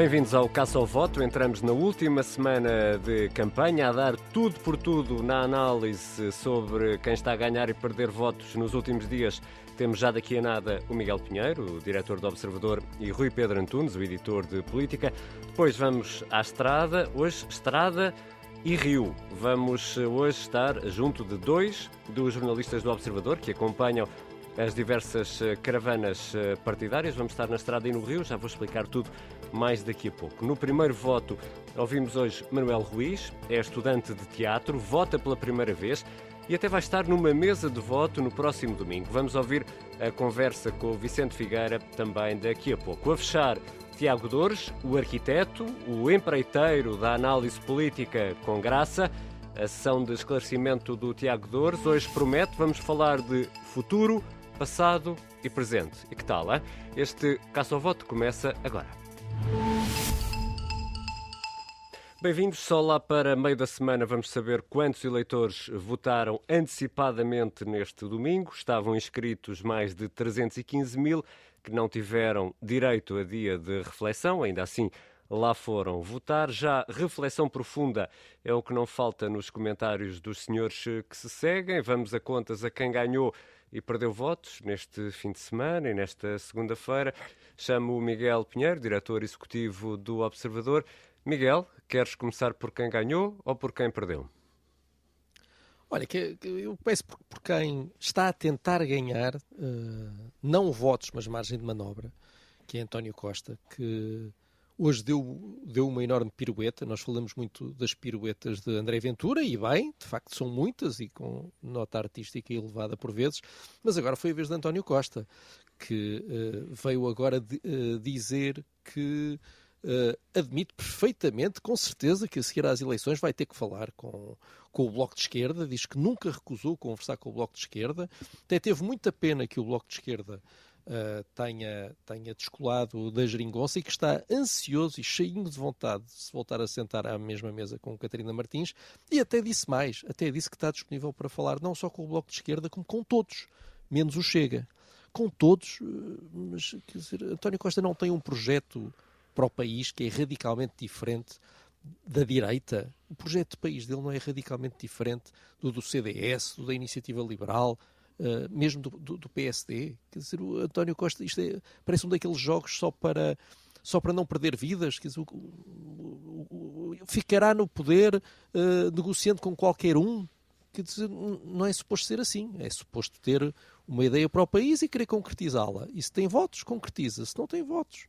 Bem-vindos ao Caça ao Voto. Entramos na última semana de campanha a dar tudo por tudo na análise sobre quem está a ganhar e perder votos nos últimos dias. Temos já daqui a nada o Miguel Pinheiro, o diretor do Observador, e Rui Pedro Antunes, o editor de política. Depois vamos à estrada. Hoje, estrada e Rio. Vamos hoje estar junto de dois dos jornalistas do Observador que acompanham as diversas eh, caravanas eh, partidárias. Vamos estar na estrada e no Rio, já vou explicar tudo mais daqui a pouco. No primeiro voto, ouvimos hoje Manuel Ruiz, é estudante de teatro, vota pela primeira vez e até vai estar numa mesa de voto no próximo domingo. Vamos ouvir a conversa com o Vicente Figueira também daqui a pouco. A fechar, Tiago Dores, o arquiteto, o empreiteiro da análise política com graça. A sessão de esclarecimento do Tiago Dores hoje promete, vamos falar de futuro, passado e presente. E que tal, hein? Este caça ao voto começa agora. Bem-vindos. Só lá para meio da semana vamos saber quantos eleitores votaram antecipadamente neste domingo. Estavam inscritos mais de 315 mil que não tiveram direito a dia de reflexão. Ainda assim, lá foram votar. Já reflexão profunda é o que não falta nos comentários dos senhores que se seguem. Vamos a contas a quem ganhou e perdeu votos neste fim de semana e nesta segunda-feira. Chamo o Miguel Pinheiro, diretor executivo do Observador. Miguel, queres começar por quem ganhou ou por quem perdeu? Olha, que, eu peço por, quem está a tentar ganhar, uh, não votos, mas margem de manobra, que é António Costa, que Hoje deu, deu uma enorme pirueta. Nós falamos muito das piruetas de André Ventura, e bem, de facto são muitas e com nota artística elevada por vezes, mas agora foi a vez de António Costa, que uh, veio agora de, uh, dizer que uh, admite perfeitamente, com certeza, que a seguir às eleições vai ter que falar com, com o Bloco de Esquerda. Diz que nunca recusou conversar com o Bloco de Esquerda. Até teve muita pena que o Bloco de Esquerda uh, tenha, tenha descolado da geringonça e que está ansioso e cheinho de vontade de se voltar a sentar à mesma mesa com Catarina Martins e até disse mais, até disse que está disponível para falar não só com o Bloco de Esquerda, como com todos, menos o Chega. Com todos, eh, mas quer dizer, António Costa não tem um projeto para o país que é radicalmente diferente da direita. O projeto de país dele não é radicalmente diferente do do CDS, do da Iniciativa Liberal, uh, mesmo do, do, do, PSD. Quer dizer, o António Costa, isto é, parece um daqueles jogos só para só para não perder vidas, quer dizer, o, o, o, ficará no poder uh, negociando com qualquer um. Quer dizer, não é suposto ser assim. É suposto ter uma ideia para o país e querer concretizá-la. E se tem votos, concretiza. Se não tem votos,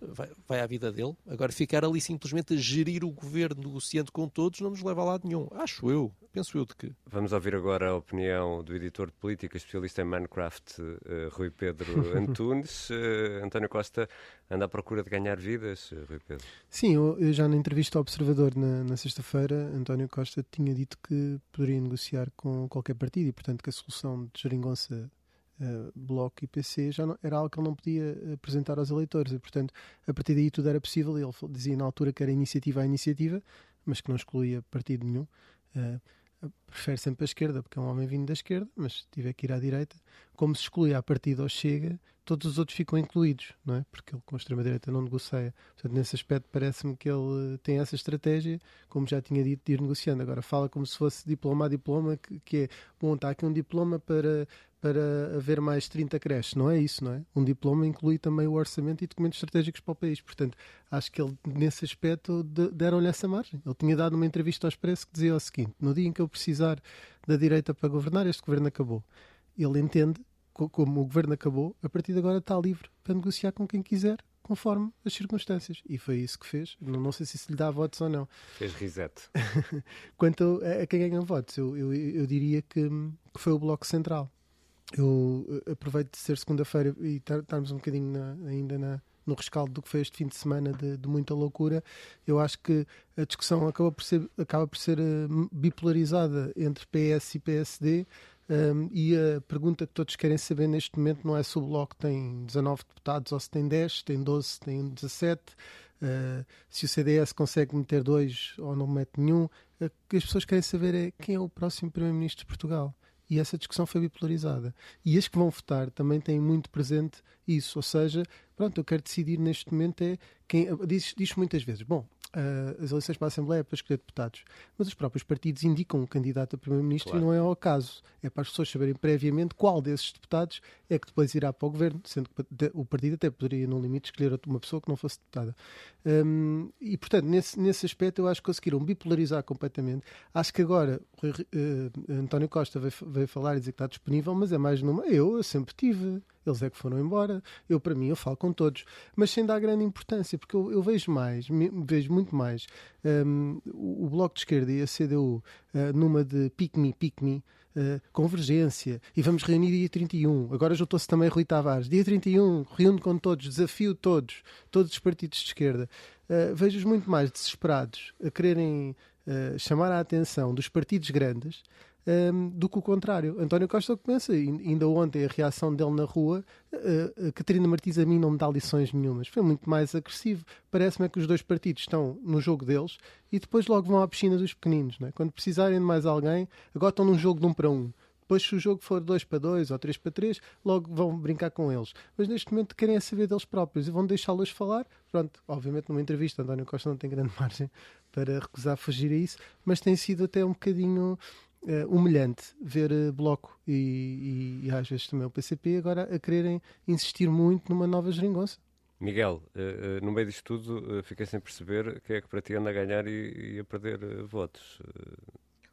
vai, vai à vida dele. Agora, ficar ali simplesmente a gerir o governo negociando com todos não nos leva a lado nenhum. Acho eu. Penso eu de que. Vamos ouvir agora a opinião do editor de política, especialista em Minecraft, uh, Rui Pedro Antunes. Uh, António Costa anda à procura de ganhar vidas, uh, Rui Pedro? Sim, eu, eu, já na entrevista ao Observador na, na sexta-feira, António Costa tinha dito que poderia negociar com qualquer partido e, portanto, que a solução de geringonça uh, Bloco e PC já não, era algo que ele não podia apresentar aos eleitores e, portanto, a partir daí tudo era possível. Ele dizia na altura que era iniciativa a iniciativa, mas que não excluía partido nenhum. Uh, prefere sempre a esquerda, porque é um homem vindo da esquerda, mas tiver que ir à direita, como se exclui a partida ou chega, todos os outros ficam incluídos, não é? Porque ele com a extrema-direita não negocia. Portanto, nesse aspecto, parece-me que ele tem essa estratégia, como já tinha dito, de ir negociando. Agora, fala como se fosse diploma a diploma, que, que é, bom, está aqui um diploma para para haver mais 30 creches. Não é isso, não é? Um diploma inclui também o orçamento e documentos estratégicos para o país. Portanto, acho que ele, nesse aspecto, deram-lhe essa margem. Ele tinha dado uma entrevista ao Expresso que dizia o seguinte: no dia em que eu precisar da direita para governar, este governo acabou. Ele entende, como o governo acabou, a partir de agora está livre para negociar com quem quiser, conforme as circunstâncias. E foi isso que fez. Não, não sei se isso lhe dá votos ou não. Fez reset. Quanto a, a, quem ganha votos, eu, eu, eu diria que, que foi o Bloco Central eu eh, aproveito de ser segunda-feira e estarmos um bocadinho na, ainda na, no rescaldo do que foi este fim de semana de, de, muita loucura. Eu acho que a discussão acaba por ser, acaba por ser uh, bipolarizada entre PS e PSD. Um, ehm, e a pergunta que todos querem saber neste momento não é se o Bloco tem 19 deputados ou se tem 10, se tem 12, se tem 17, uh, se o CDS consegue meter dois ou não mete nenhum. O que as pessoas querem saber é quem é o próximo Primeiro-Ministro de Portugal e essa discussão foi bipolarizada. E as que vão votar também têm muito presente isso, ou seja, pronto, eu quero decidir neste momento é quem diz, diz muitas vezes, bom, uh, as eleições para a Assembleia é para escolher deputados, mas os próprios partidos indicam um candidato a primeiro-ministro claro. e não é ao caso. É para as pessoas saberem previamente qual desses deputados é que depois irá para o governo, sendo que o partido até poderia, no limite, escolher uma pessoa que não fosse deputada. Um, e, portanto, nesse, nesse aspecto, eu acho que conseguiram bipolarizar completamente. Acho que agora uh, António Costa veio, veio falar e dizer que está disponível, mas é mais numa. Eu, eu sempre tive eles é que foram embora. Eu, para mim, eu falo com todos, mas sem dar grande importância, porque eu, eu vejo mais, vejo muito mais um, o, Bloco de Esquerda e a CDU uh, numa de pick-me, pick-me, Uh, convergência e vamos reunir dia 31. Agora juntou-se também Rui Tavares. Dia 31, reúno com todos, desafio todos, todos os partidos de esquerda. Uh, Vejo-os muito mais desesperados a quererem uh, chamar a atenção dos partidos grandes um, do que o contrário. António Costa começa, ainda ontem a reação dele na rua, uh, a Catarina Martins a mim não me dá lições nenhumas. Foi muito mais agressivo. Parece-me que os dois partidos estão no jogo deles e depois logo vão à piscina dos pequeninos. Né? Quando precisarem de mais alguém, agora estão num jogo de um para um. Depois, se o jogo for 2 para 2 ou 3 para 3, logo vão brincar com eles. Mas neste momento querem é saber deles próprios e vão deixá-los falar. Pronto, obviamente numa entrevista, António Costa não tem grande margem para recusar fugir a isso, mas tem sido até um bocadinho uh, humilhante ver uh, Bloco e, e, e, às vezes também o PCP agora a quererem insistir muito numa nova geringonça. Miguel, uh, no meio disto tudo, fiquei sem perceber quem é que para ti anda a ganhar e, e a perder votos.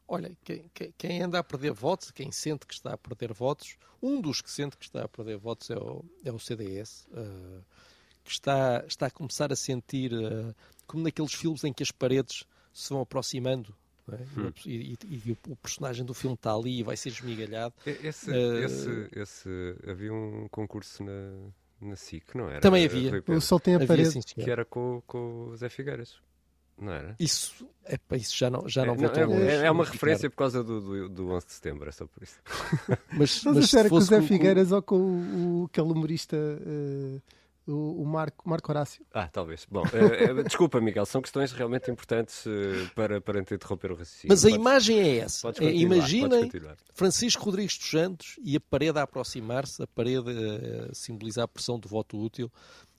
Olha, quem, quem, anda a perder votos, quem sente que está a perder votos, um dos que sente que está a perder votos é o, é o CDS, que está, está a começar a sentir como naqueles filmes em que as paredes se vão aproximando é? Hum. E, e, e, o personagem do filme está ali e vai ser esmigalhado. Esse, uh, esse, esse, havia um concurso na, na SIC, não era? Também havia. O Sol tem a havia, parede. Sim, que era com, com o Zé Figueiras. Não era? Isso, é, isso já não, já não é, voltou não, é, é, uma referência por causa do, do, do 11 de setembro, é só por isso. mas, mas, mas com o Zé Figueiras ou com o, o, aquele humorista. Uh o, o Marco, Marco Horácio. Ah, talvez. Bom, uh, desculpa, Miguel, são questões realmente importantes uh, para, para interromper o raciocínio. Mas a podes, imagem é essa. É, imaginem Francisco Rodrigues dos Santos e a parede a aproximar-se, a parede a simbolizar a pressão do voto útil.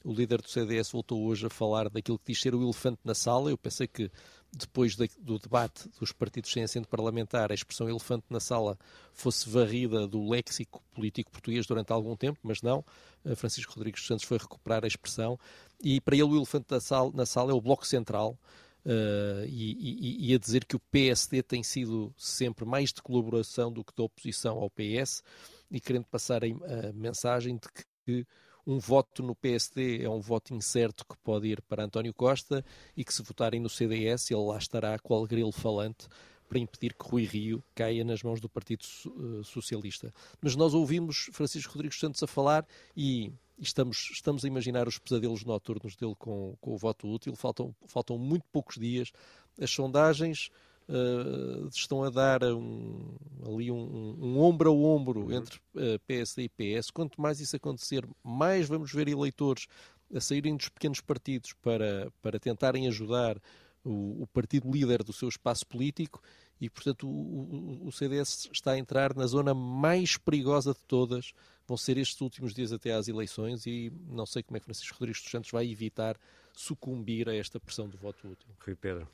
O líder do CDS voltou hoje a falar daquilo que diz ser o elefante na sala. Eu pensei que depois de, do debate dos partidos sem assento parlamentar, a expressão elefante na sala fosse varrida do léxico político português durante algum tempo, mas não. Eh, Francisco Rodrigues Santos foi recuperar a expressão e para ele o elefante na sala, na sala é o Bloco Central. Uh, e, e, e, a dizer que o PSD tem sido sempre mais de colaboração do que de oposição ao PS e querendo passar a, a mensagem de que, que um voto no PSD é um voto incerto que pode ir para António Costa e que se votarem no CDS ele lá estará qual grilo falante para impedir que Rui Rio caia nas mãos do Partido eh, Socialista. Mas nós ouvimos Francisco Rodrigues Santos a falar e estamos, estamos a imaginar os pesadelos noturnos dele com, com o voto útil. Faltam, faltam muito poucos dias. As sondagens uh, estão a dar um, ali um, um, ombro a ombro uhum. entre uh, PSD e PS. Quanto mais isso acontecer, mais vamos ver eleitores a saírem dos pequenos partidos para, para tentarem ajudar o, o partido líder do seu espaço político e, portanto, o, o, o, CDS está a entrar na zona mais perigosa de todas. Vão ser estes últimos dias até às eleições e não sei como é que Francisco Rodrigues dos Santos vai evitar sucumbir a esta pressão do voto útil. Rui Pedro.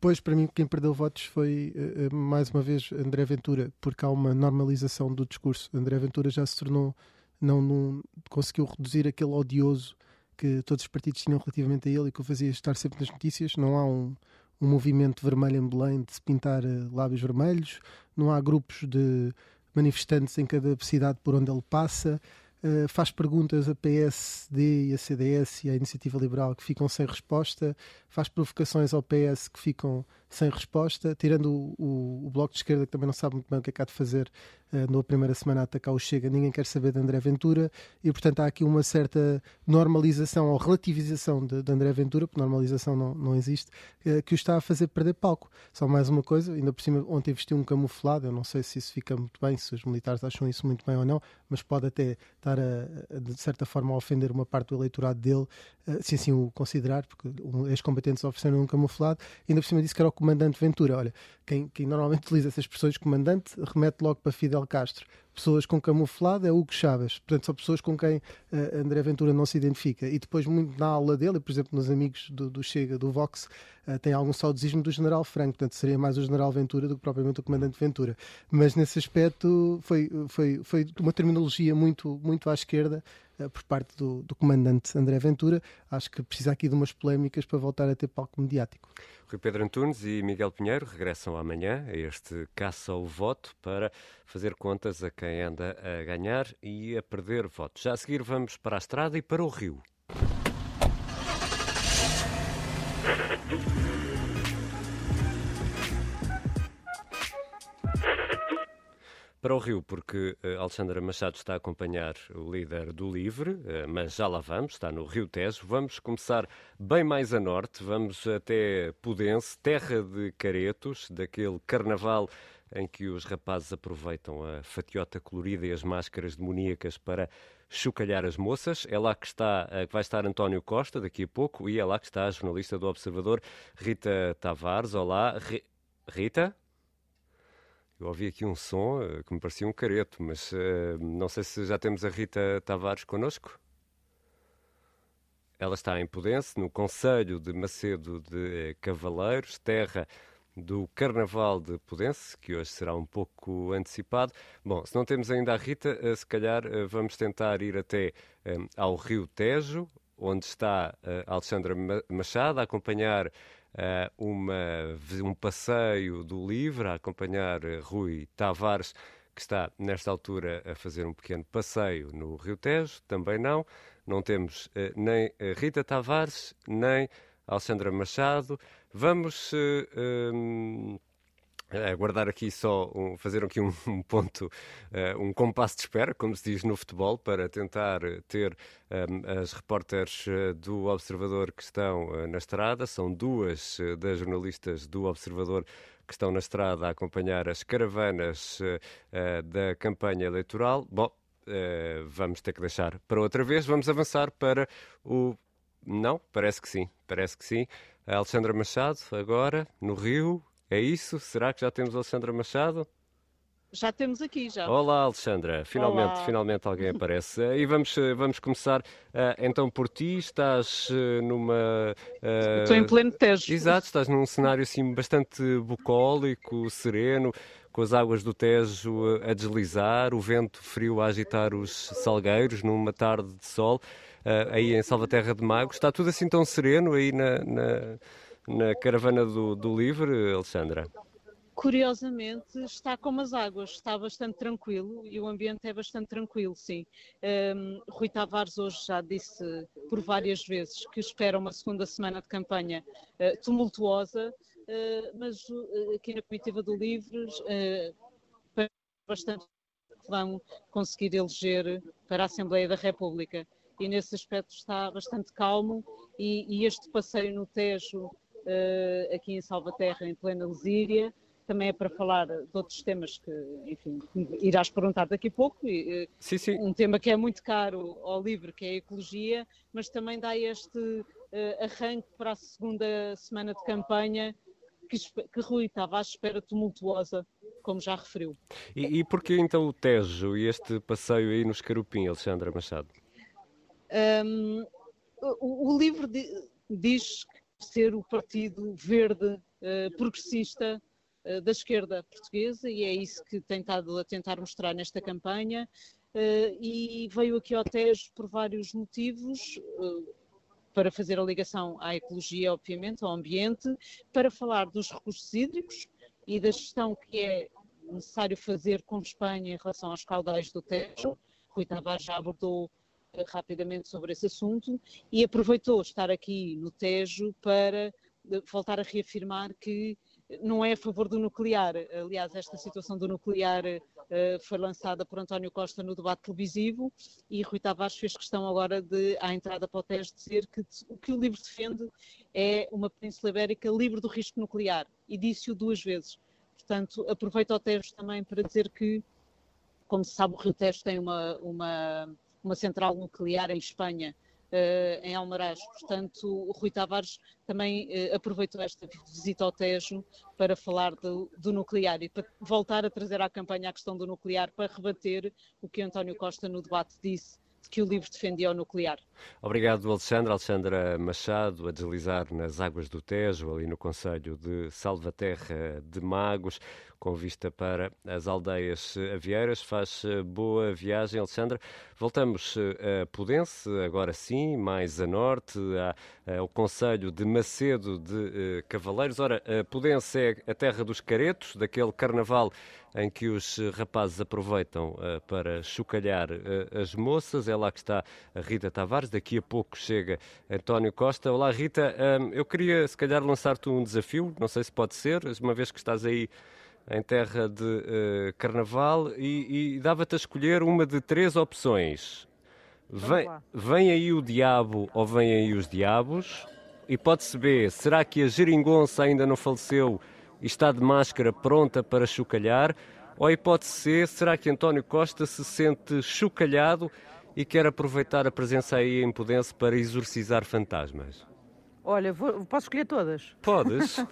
Pois, para mim, quem perdeu votos foi, uh, mais uma vez, André Ventura, porque há uma normalização do discurso. André Ventura já se tornou, não, não conseguiu reduzir aquele odioso que todos os partidos tinham relativamente a ele e que o fazia estar sempre nas notícias. Não há um, um movimento vermelho em Belém de se pintar uh, lábios vermelhos, não há grupos de manifestantes em cada cidade por onde ele passa. Uh, faz perguntas a PSD e a CDS e à Iniciativa Liberal que ficam sem resposta, faz provocações ao PS que ficam sem resposta, tirando o, o, o, Bloco de Esquerda, que também não sabe muito bem o que é que há de fazer uh, na primeira semana a atacar o Chega, ninguém quer saber de André Ventura, e portanto há aqui uma certa normalização ou relativização de, de André Ventura, porque normalização não, não existe, uh, que o está a fazer perder palco. Só mais uma coisa, ainda por cima, ontem vestiu um camuflado, eu não sei se isso fica muito bem, se os militares acham isso muito bem ou não, mas pode até estar a, a de certa forma a ofender uma parte do eleitorado dele, uh, se assim o considerar, porque um, ex-combatentes ofereceram um camuflado, ainda por cima disse que era o comandante Ventura. Olha, quem, quem normalmente utiliza essas expressões, comandante, remete logo para Fidel Castro. Pessoas com camuflado é Hugo Chávez. Portanto, são pessoas com quem uh, André Ventura não se identifica. E depois, muito na aula dele, por exemplo, nos amigos do, do Chega, do Vox, uh, tem algum saudosismo do General Franco. Portanto, seria mais o General Ventura do que propriamente o Comandante Ventura. Mas nesse aspecto foi, foi, foi uma terminologia muito, muito à esquerda uh, por parte do, do Comandante André Ventura. Acho que precisa aqui de umas polémicas para voltar a ter palco mediático. Rui Pedro Antunes e Miguel Pinheiro regressam amanhã este caça ao voto para fazer contas a quem anda a ganhar e a perder votos. Já a seguir vamos para a estrada e para o Rio. Para o Rio, porque uh, Alexandra Machado está a acompanhar o líder do Livre, uh, mas já lá vamos, está no Rio Tejo. Vamos começar bem mais a norte, vamos até Pudense, terra de caretos, daquele carnaval em que os rapazes aproveitam a fatiota colorida e as máscaras demoníacas para chocalhar as moças. É lá que está, uh, que vai estar António Costa daqui a pouco e é lá que está a jornalista do Observador, Rita Tavares. Olá, Rita? Eu ouvi aqui um som uh, que me parecia um careto, mas uh, não sei se já temos a Rita Tavares connosco. Ela está em Pudense, no Conselho de Macedo de Cavaleiros, terra do Carnaval de Pudense, que hoje será um pouco antecipado. Bom, se não temos ainda a Rita, se calhar vamos tentar ir até ao Rio Tejo, onde está Alexandra Machado a acompanhar uma, um passeio do livro a acompanhar eh, Rui Tavares, que está nesta altura a fazer um pequeno passeio no Rio Tejo, também não. Não temos uh, nem Rita Tavares, nem Alexandra Machado. Vamos um, aguardar aqui só, um, fazer aqui um, ponto, uh, um compasso de espera, como se diz no futebol, para tentar ter um, as repórteres do Observador que estão na estrada. São duas das jornalistas do Observador que estão na estrada a acompanhar as caravanas da campanha eleitoral. Bom, vamos ter que deixar para outra vez. Vamos avançar para o. Não, parece que sim, parece que sim. A Alexandra Machado, agora, no Rio, é isso? Será que já temos Alexandra Machado? Já temos aqui, já. Olá, Alexandra. Finalmente, Olá. finalmente alguém aparece. Eh, e vamos, eh, vamos começar uh, então por ti. Estás uh, numa. Uh, Estou em pleno Tejo. Exato, estás num cenário assim bastante bucólico, sereno, com as águas do Tejo a deslizar, o vento frio a agitar os salgueiros numa tarde de sol, aí em Salvaterra de Magos. Está tudo assim tão sereno aí na, na na caravana do, do Livre, Alexandra? Curiosamente está como as águas, está bastante tranquilo e o ambiente é bastante tranquilo, sim. Um, Rui Tavares hoje já disse por várias vezes que espera uma segunda semana de campanha uh, tumultuosa, uh, mas uh, aqui na comitiva do Livres bastante vão conseguir eleger para a Assembleia da República e nesse aspecto está bastante calmo e, e este passeio no Tejo uh, aqui em Salvaterra, em plena Lesíria. Também é para falar de outros temas que, enfim, irás perguntar daqui a pouco. E, eh, sim, sim. Um tema que é muito caro ao livro, que é a ecologia, mas também dá este uh, arranque para a segunda semana de campanha que, que Rui estava à espera tumultuosa, como já referiu. E, e porquê então o Tejo e este passeio aí nos Carupim, Alexandra Machado? Um, o, o, livro diz ser o partido verde uh, progressista uh, da esquerda portuguesa e é isso que tem estado a tentar mostrar nesta campanha. Uh, e veio aqui ao Tejo por vários motivos, para fazer a ligação à ecologia, obviamente, ao ambiente, para falar dos recursos hídricos e da gestão que é necessário fazer com Espanha em relação aos caudais do Tejo. Rui Tavares já abordou rapidamente sobre esse assunto e aproveitou estar aqui no Tejo para eh, voltar a reafirmar que não é a favor do nuclear. Aliás, esta situação do nuclear uh, foi lançada por António Costa no debate televisivo e Rui Tavares fez questão agora de, à entrada para o Tejo, dizer que o que o livro defende é uma Península Ibérica livre do risco nuclear e disse-o duas vezes. Portanto, aproveito o Tejo também para dizer que, como se sabe, o Rio Tejo tem uma, uma uma central nuclear em Espanha em Almaraz. Portanto, o Rui Tavares também aproveitou esta visita ao Tejo para falar do, do, nuclear e para voltar a trazer à campanha a questão do nuclear para rebater o que António Costa no debate disse que o livro defendia o nuclear. Obrigado, Alexandre. Alexandra Machado, a deslizar nas águas do Tejo, ali no Conselho de Salvaterra de Magos, com vista para as aldeias avieiras. Faz eh, boa viagem, Alexandra. Voltamos eh, a Pudense, agora sim, mais a norte, ao Conselho de Macedo de eh, Cavaleiros. Ora, Pudense é a terra dos caretos, daquele carnaval em que os rapazes aproveitam uh, para chocalhar uh, as moças. É lá que está a Rita Tavares. Daqui a pouco chega António Costa. Olá, Rita. Um, eu queria, se calhar, lançar-te um desafio. Não sei se pode ser, uma vez que estás aí em terra de uh, carnaval e, e dava-te a escolher uma de três opções. Vem, vem aí o diabo ou vem aí os diabos? Hipótese B, será que a geringonça ainda não faleceu e está de máscara pronta para chocalhar? Ou a hipótese C, será que António Costa se sente chocalhado e quer aproveitar a presença aí em Pudense para exorcizar fantasmas? Olha, vou, posso escolher todas? Podes.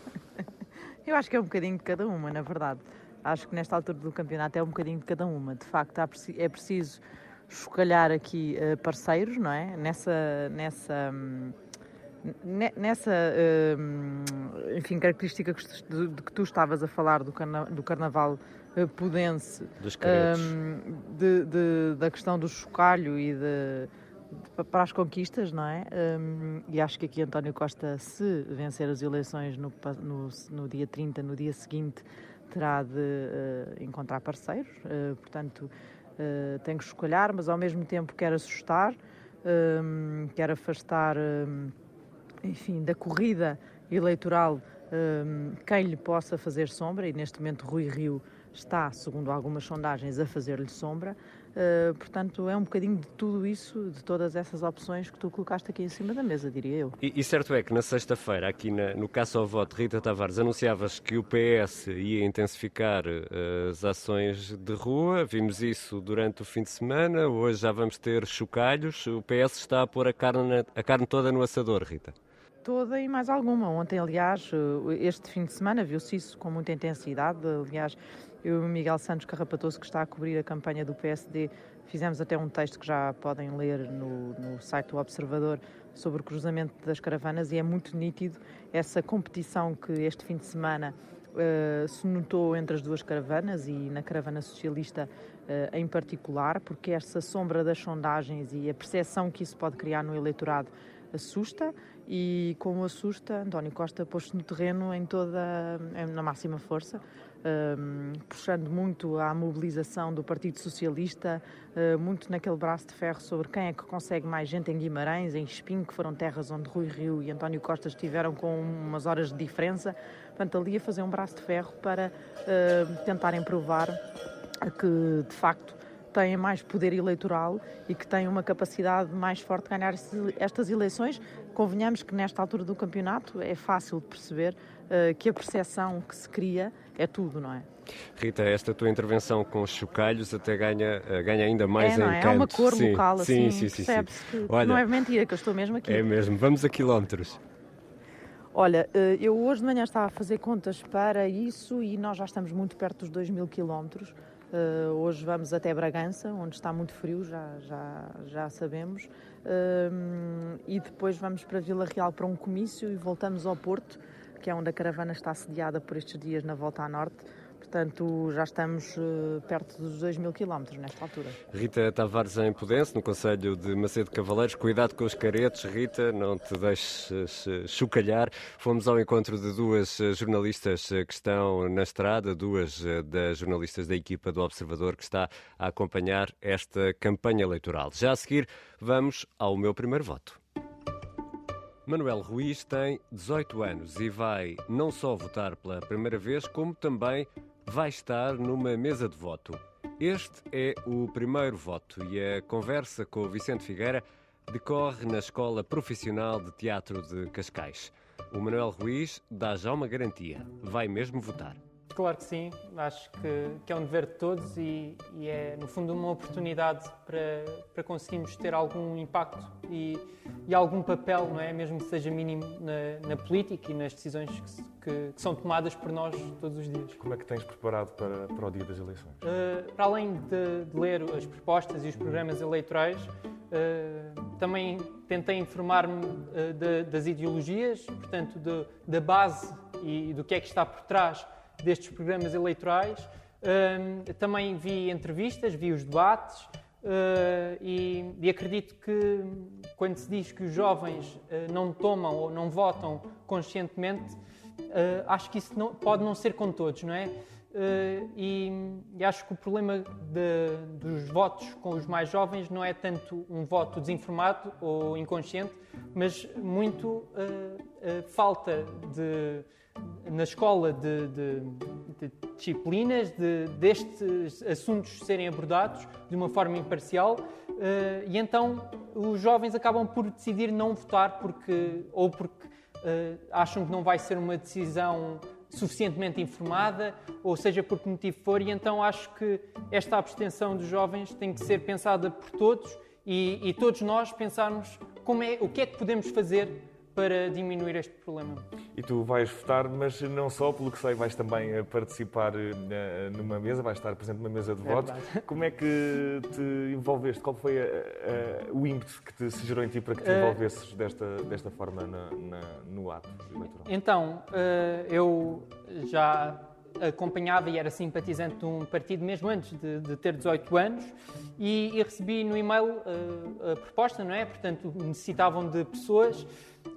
Eu acho que é um bocadinho de cada uma, na verdade. Acho que nesta altura do campeonato é um bocadinho de cada uma. De facto, é preciso chocalhar aqui uh, parceiros, não é? Nessa, nessa, hum, nessa uh, enfim, característica que, de, que tu estavas a falar do, carna, do carnaval uh, pudense, um, de, de, da questão do chocalho e de, para as conquistas, não é? Um, e acho que aqui António Costa, se vencer as eleições no, no, no dia 30, no dia seguinte, terá de uh, encontrar parceiros, uh, portanto, uh, tem que escolher, mas ao mesmo tempo quer assustar, um, quer afastar, um, enfim, da corrida eleitoral quem lhe possa fazer sombra, e neste momento Rui Rio está, segundo algumas sondagens, a fazer-lhe sombra. Uh, portanto, é um bocadinho de tudo isso, de todas essas opções que tu colocaste aqui em cima da mesa, diria eu. E, e certo é que na sexta-feira, aqui na, no caso ao voto, Rita Tavares, anunciavas que o PS ia intensificar uh, as ações de rua. Vimos isso durante o fim de semana. Hoje já vamos ter chocalhos. O PS está a pôr a carne, a carne toda no assador, Rita. Toda e mais alguma. Ontem, aliás, eh, este fim de semana viu-se isso com muita intensidade. Aliás, eu e o Miguel Santos Carrapatoso, que está a cobrir a campanha do PSD, fizemos até um texto que já podem ler no, no site do Observador sobre o cruzamento das caravanas e é muito nítido essa competição que este fim de semana uh, se notou entre as duas caravanas e na caravana socialista uh, em particular, porque essa sombra das sondagens e a percepção que isso pode criar no eleitorado assusta e como assusta, António Costa pôs-se no terreno em toda, na máxima força, um, puxando muito à mobilização do Partido Socialista, uh, muito naquele braço de ferro sobre quem é que consegue mais gente em Guimarães, em Espinho, que foram terras onde Rui Rio e António Costa estiveram com umas horas de diferença. Portanto, ali a fazer um braço de ferro para uh, tentarem provar que, de facto, têm mais poder eleitoral e que têm uma capacidade mais forte de ganhar estas eleições. Convenhamos que nesta altura do campeonato é fácil de perceber uh, que a percepção que se cria é tudo, não é? Rita, esta tua intervenção com os chocalhos até ganha, eh, ganha ainda mais é, não é? encanto. É uma cor sim, local, assim, sim, sim, percebe-se que, Olha, não é mentira, que eu estou mesmo aqui. É mesmo, vamos a quilómetros. Olha, eh, eu hoje de manhã estava a fazer contas para isso e nós já estamos muito perto dos 2 mil quilómetros. Hoje vamos até Bragança, onde está muito frio, já, já, já sabemos. Uh, e depois vamos para Vila Real para um comício e voltamos ao Porto, que é onde a caravana está sediada por estes dias na volta à norte portanto já estamos uh, perto dos 2 mil quilómetros nesta altura. Rita Tavares em Pudense, no Conselho de Macedo Cavaleiros. Cuidado com os caretos, Rita, não te deixes uh, chocalhar. Fomos ao encontro de duas uh, jornalistas que estão na estrada, duas das jornalistas da equipa do Observador que está a acompanhar esta campanha eleitoral. Já a seguir, vamos ao meu primeiro voto. Manuel Ruiz tem 18 anos e vai não só votar pela primeira vez, como também vai estar numa mesa de voto. Este é o primeiro voto e a conversa com o Vicente Figueira decorre na Escola Profissional de Teatro de Cascais. O Manuel Ruiz dá já uma garantia: vai mesmo votar. Claro que sim, acho que, que é um dever de todos e, e, é, no fundo, uma oportunidade para, para conseguirmos ter algum impacto e, e algum papel, não é? mesmo que seja mínimo, na, na política e nas decisões que, que, que, são tomadas por nós todos os dias. Como é que tens preparado para, para o dia das eleições? Uh, para além de, de, ler as propostas e os programas eleitorais, uh, também tentei informar-me uh, das ideologias, portanto, de, da base e do que é que está por trás destes programas eleitorais. Uh, também vi entrevistas, vi os debates uh, e, acredito que quando se diz que os jovens uh, não tomam ou não votam conscientemente, ah, acho que isso pode não ser com todos, não é? E, e, acho que o problema de, dos votos com os mais jovens não é tanto um voto desinformado ou inconsciente, mas muito falta de na escola de, de, de disciplinas, de, destes assuntos serem abordados de uma forma imparcial, uh, e então os jovens acabam por decidir não votar porque ou porque uh, acham que não vai ser uma decisão suficientemente informada, ou seja por que motivo for, e então acho que esta abstenção dos jovens tem que ser pensada por todos e, e todos nós pensarmos como é, o que é que podemos fazer para diminuir este problema. E tu vais votar, mas não só, pelo que sei, vais também eh, participar eh, numa mesa, vais estar presente numa mesa de é. Verdade. Como é que te envolveste? Qual foi a, a, o ímpeto que te se gerou em ti para que te envolvesses desta, desta forma na, na, no ato eleitoral? Então, eu já acompanhava e era simpatizante de um partido mesmo antes de, de ter 18 anos e, e recebi no e-mail a proposta, não é? Portanto, necessitavam de pessoas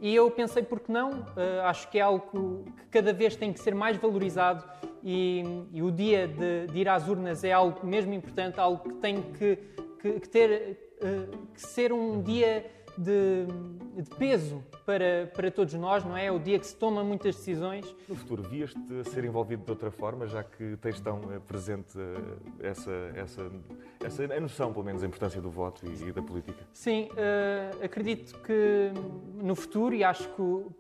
e eu pensei, por que não? Uh, acho que é algo que cada vez tem que ser mais valorizado e, e o dia de, de, ir às urnas é algo mesmo importante, algo que tem que, que, que ter, uh, que ser um dia de, de, peso para, para todos nós, não é? É o dia que se toma muitas decisões. No futuro, vias-te ser envolvido de outra forma, já que tens tão eh, presente eh, essa, essa, essa a noção, pelo menos, da importância do voto e, e da política? Sim, uh, acredito que no futuro, e acho que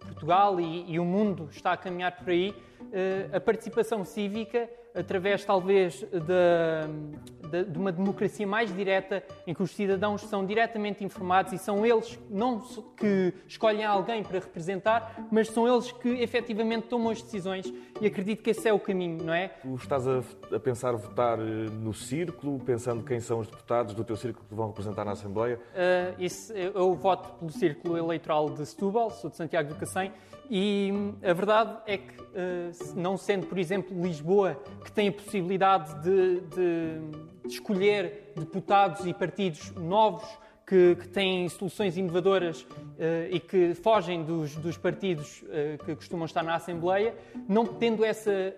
Portugal e, e o mundo está a caminhar por aí, uh, a participação cívica através talvez de, de, de, uma democracia mais direta, em que os cidadãos são diretamente informados e são eles não que escolhem alguém para representar, mas são eles que efetivamente tomam as decisões e acredito que esse é o caminho, não é? Tu estás a, a pensar votar eh, no círculo, pensando quem são os deputados do teu círculo que vão representar na Assembleia? Uh, isso, eu voto pelo círculo eleitoral de Setúbal, sou de Santiago do Cacém, e a verdade é que, eh, não sendo, por exemplo, Lisboa, que tem a possibilidade de, de, de escolher deputados e partidos novos que, que têm soluções inovadoras uh, e que fogem dos, dos partidos uh, que costumam estar na Assembleia, não tendo essa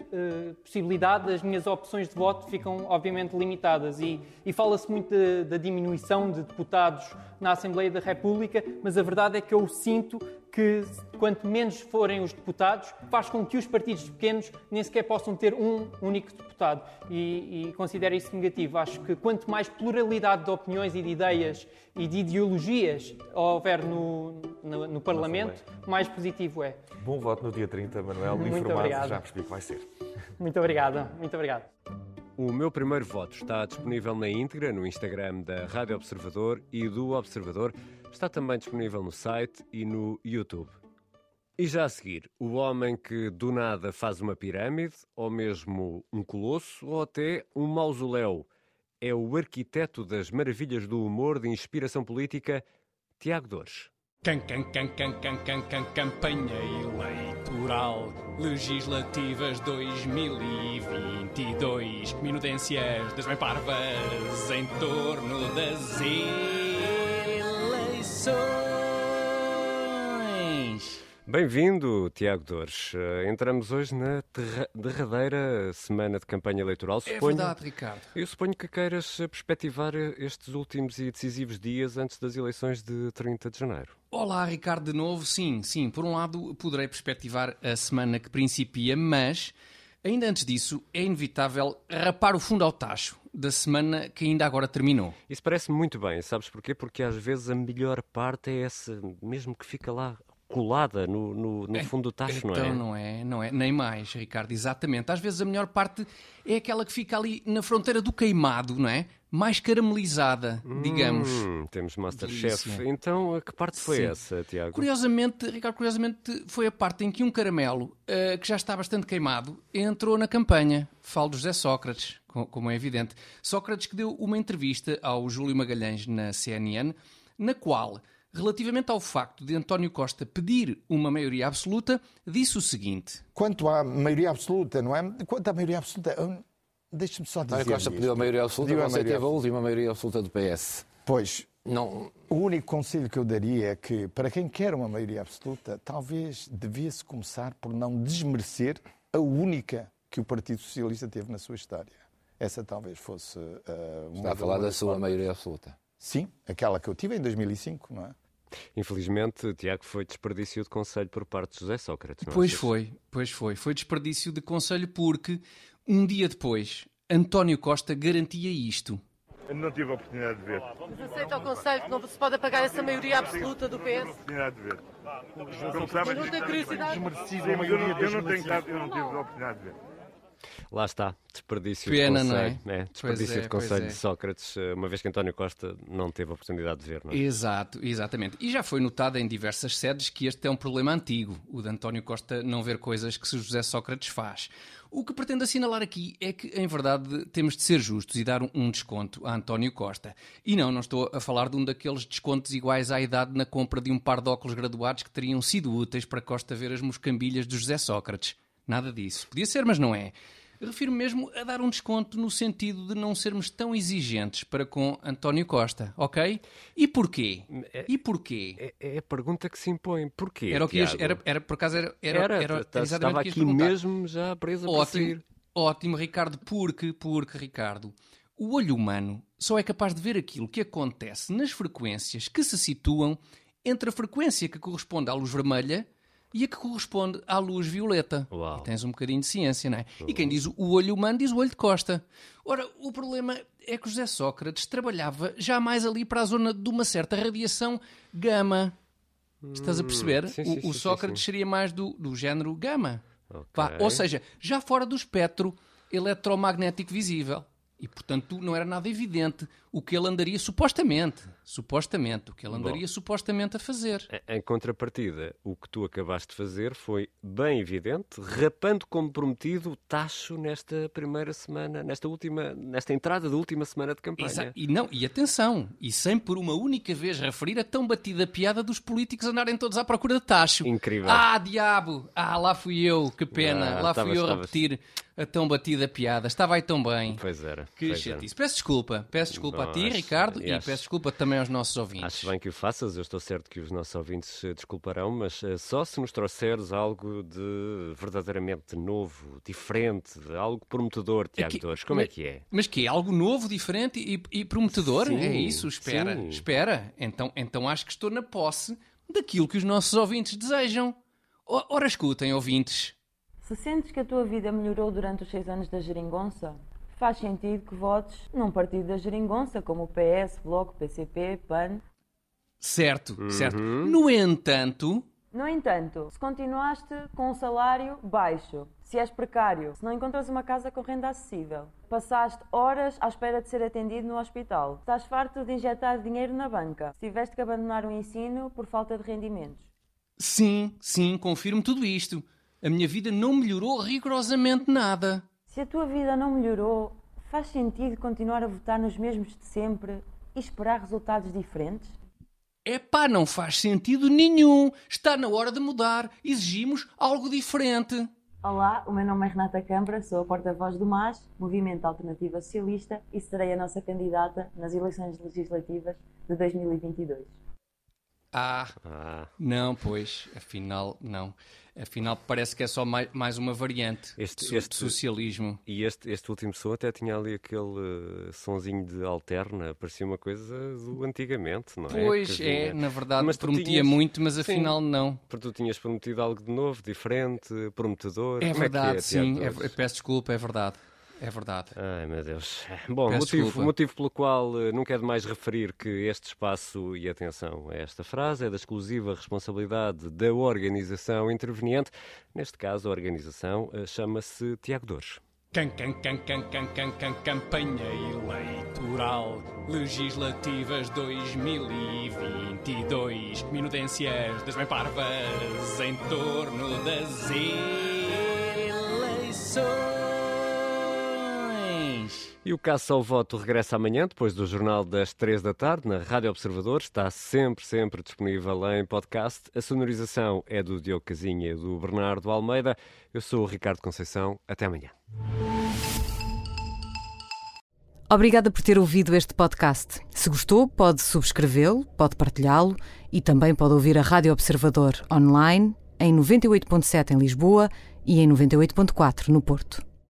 possibilidade, as minhas opções de voto ficam obviamente limitadas. E, e fala-se muito da diminuição de deputados na Assembleia da República, mas a verdade é que eu sinto que quanto menos forem os deputados, faz com que os partidos pequenos nem sequer possam ter um único deputado. E, e considero isso negativo. Acho que quanto mais pluralidade de opiniões e de ideias e de ideologias houver no, no, no Parlamento, mais positivo é. Bom voto no dia 30, Manuel. Muito informado, obrigado. já percebi que vai ser. Muito obrigado. Muito obrigado. O meu primeiro voto está disponível na íntegra no Instagram da Rádio Observador e do Observador. Está também disponível no site e no YouTube. E já a seguir, o homem que do nada faz uma pirâmide, ou mesmo um colosso, ou até um mausoléu. É o arquiteto das maravilhas do humor de inspiração política, Tiago Dores. Can, can, can, can, can, can, can, campanha eleitoral legislativas 2022 minudências das bem parvas em torno das Bem-vindo, Tiago Dores. Uh, entramos hoje na derradeira semana de campanha eleitoral. É suponho, é verdade, Ricardo. Eu suponho que queiras perspectivar estes últimos e decisivos dias antes das eleições de 30 de janeiro. Olá, Ricardo, de novo. Sim, sim. Por um lado, poderei perspectivar a semana que principia, mas ainda antes disso, é inevitável rapar o fundo ao tacho da semana que ainda agora terminou. Isso parece muito bem. Sabes porquê? Porque às vezes a melhor parte é essa, mesmo que fica lá colada no, no, no fundo do tacho, então, não é? Então não é, não é, nem mais, Ricardo, exatamente. Às vezes a melhor parte é aquela que fica ali na fronteira do queimado, não é? Mais caramelizada, digamos. Hum, temos Masterchef. Então, que parte foi Sim. essa, Tiago? Curiosamente, Ricardo, curiosamente foi a parte em que um caramelo, uh, que já está bastante queimado, entrou na campanha. Falo do José Sócrates, como é evidente. Sócrates que deu uma entrevista ao Júlio Magalhães na CNN, na qual relativamente ao facto de António Costa pedir uma maioria absoluta, disse o seguinte: Quanto à maioria absoluta, não é? Quanto à maioria absoluta, deixe-me só dizer. António Costa pediu a maioria absoluta, pediu você teve a última maioria absoluta do PS. Pois, não... o único conselho que eu daria é que, para quem quer uma maioria absoluta, talvez devia-se começar por não desmerecer a única que o Partido Socialista teve na sua história. Essa talvez fosse. Uh, Está a falar da sua maioria absoluta. Sim, aquela que eu tive em 2005, não é? Infelizmente, Tiago, foi desperdício de conselho por parte de José Sócrates. Não é? pois foi, pois foi. Foi desperdício de conselho porque, um dia depois, António Costa garantia isto. Eu não tive a oportunidade de ver. Mas aceita o conselho que não se pode apagar essa maioria absoluta do PS? Não tive a oportunidade de ver. Como sabes, não tem curiosidade? Não, eu não tenho, eu não tive a oportunidade de ver. Lá está, desperdício Pena, de conselho. É? é desperdício é, de conselho é. de Sócrates, eh, uma vez que António Costa não teve a oportunidade de ver. Não é? Exato, exatamente. E já foi notado em diversas sedes que este é um problema antigo, o de António Costa não ver coisas que José Sócrates faz. O que pretendo assinalar aqui é que, em verdade, temos de ser justos e dar um desconto a António Costa. E não, não estou a falar de um daqueles descontos iguais à idade na compra de um par de óculos graduados que teriam sido úteis para Costa ver as moscambilhas de José Sócrates. Nada disso. Podia ser, mas não é. Refiro mesmo a dar um desconto no sentido de não sermos tão exigentes para com António Costa, ok? E porquê? É, e porquê? É, é a pergunta que se impõe. Porquê? Era o que era, era, por acaso era, era, era, era, era estava aqui mesmo já presa ótimo, Ótimo, Ricardo, porque, porque, Ricardo, o olho humano só é capaz de ver aquilo que acontece nas frequências que se situam entre a frequência que corresponde à luz vermelha e a que corresponde à luz violeta. Uau. E tens um bocadinho de ciência, não é? Uau. E quem diz o olho humano diz o olho de costa. Ora, o problema é que o José Sócrates trabalhava já mais ali para a zona de uma certa radiação gama. Estás a hum, perceber? Sim, sim, o, o, Sócrates sim, seria mais do, do género gama. Okay. ou seja, já fora do espectro eletromagnético visível. E, portanto, não era nada evidente o que ele andaria supostamente, supostamente, o que ele andaria Bom, supostamente a fazer. Em contrapartida, o que tu acabaste de fazer foi bem evidente, rapando como prometido o tacho nesta primeira semana, nesta última, nesta entrada da última semana de campanha. Exa e não, e atenção, e sem por uma única vez referir a tão batida piada dos políticos andarem todos à procura de tacho. Incrível. Ah, diabo! Ah, lá fui eu, que pena, ah, lá fui eu a repetir a tão batida piada. Estava aí tão bem. Pois era. Que chatice. Peço desculpa. Peço desculpa Bom, a ti, acho, Ricardo, e, peço desculpa também aos nossos ouvintes. Acho bem que o faças. Eu estou certo que os nossos ouvintes desculparão, mas uh, só se nos trouxeres algo de verdadeiramente novo, diferente, algo prometedor, é Tiago é Dores. Como mas, é que é? Mas que é algo novo, diferente e, e prometedor? Sim, é isso? Espera, sim. espera. Então, então acho que estou na posse daquilo que os nossos ouvintes desejam. Ora, escutem, ouvintes. Se sentes que a tua vida melhorou durante os seis anos da geringonça, faz sentido que votes num partido da geringonça, como o PS, Bloco, PCP, PAN. Certo, uhum. certo. No entanto... No entanto, se continuaste com um salário baixo, se és precário, se não encontras uma casa com renda acessível, passaste horas à espera de ser atendido no hospital, estás farto de injetar dinheiro na banca, se tiveste que abandonar o ensino por falta de rendimentos. Sim, sim, confirmo tudo isto a minha vida não melhorou rigorosamente nada. Se a tua vida não melhorou, faz sentido continuar a votar nos mesmos de sempre e esperar resultados diferentes? É pá, não faz sentido nenhum. Está na hora de mudar. Exigimos algo diferente. Olá, o meu nome é Renata Câmara, sou a porta-voz do MAS, Movimento Alternativa Socialista, e serei a nossa candidata nas eleições legislativas de 2022. Ah, ah, não, pois, afinal, não. Afinal, parece que é só mais, mais uma variante este, de, este, socialismo. E este, este último som até tinha ali aquele uh, sonzinho de alterna, parecia uma coisa do antigamente, não é? Pois é, na verdade, mas prometia tinhas... muito, mas afinal sim, não. Porque tu tinhas prometido algo de novo, diferente, prometedor. É Como verdade, é é, sim. É, peço desculpa, é verdade. É verdade. Ai, meu Deus. Bom, motivo, motivo pelo qual eh, nunca é demais referir que este espaço, e atenção a esta frase, é da exclusiva responsabilidade da organização interveniente. Neste caso, a organização eh, chama-se Tiago Dores. Can, can, can, can, can, can, can, campanha eleitoral legislativas 2022 minudências das bem parvas em torno das eleições. E o Caça ao Voto regressa amanhã, depois do Jornal das 3 da tarde, na Rádio Observador. Está sempre, sempre disponível em podcast. A sonorização é do Diogo Casinha e do Bernardo Almeida. Eu sou o Ricardo Conceição. Até amanhã. Obrigada por ter ouvido este podcast. Se gostou, pode subscrevê-lo, pode partilhá-lo e também pode ouvir a Rádio Observador online em 98.7 em Lisboa e em 98.4 no Porto.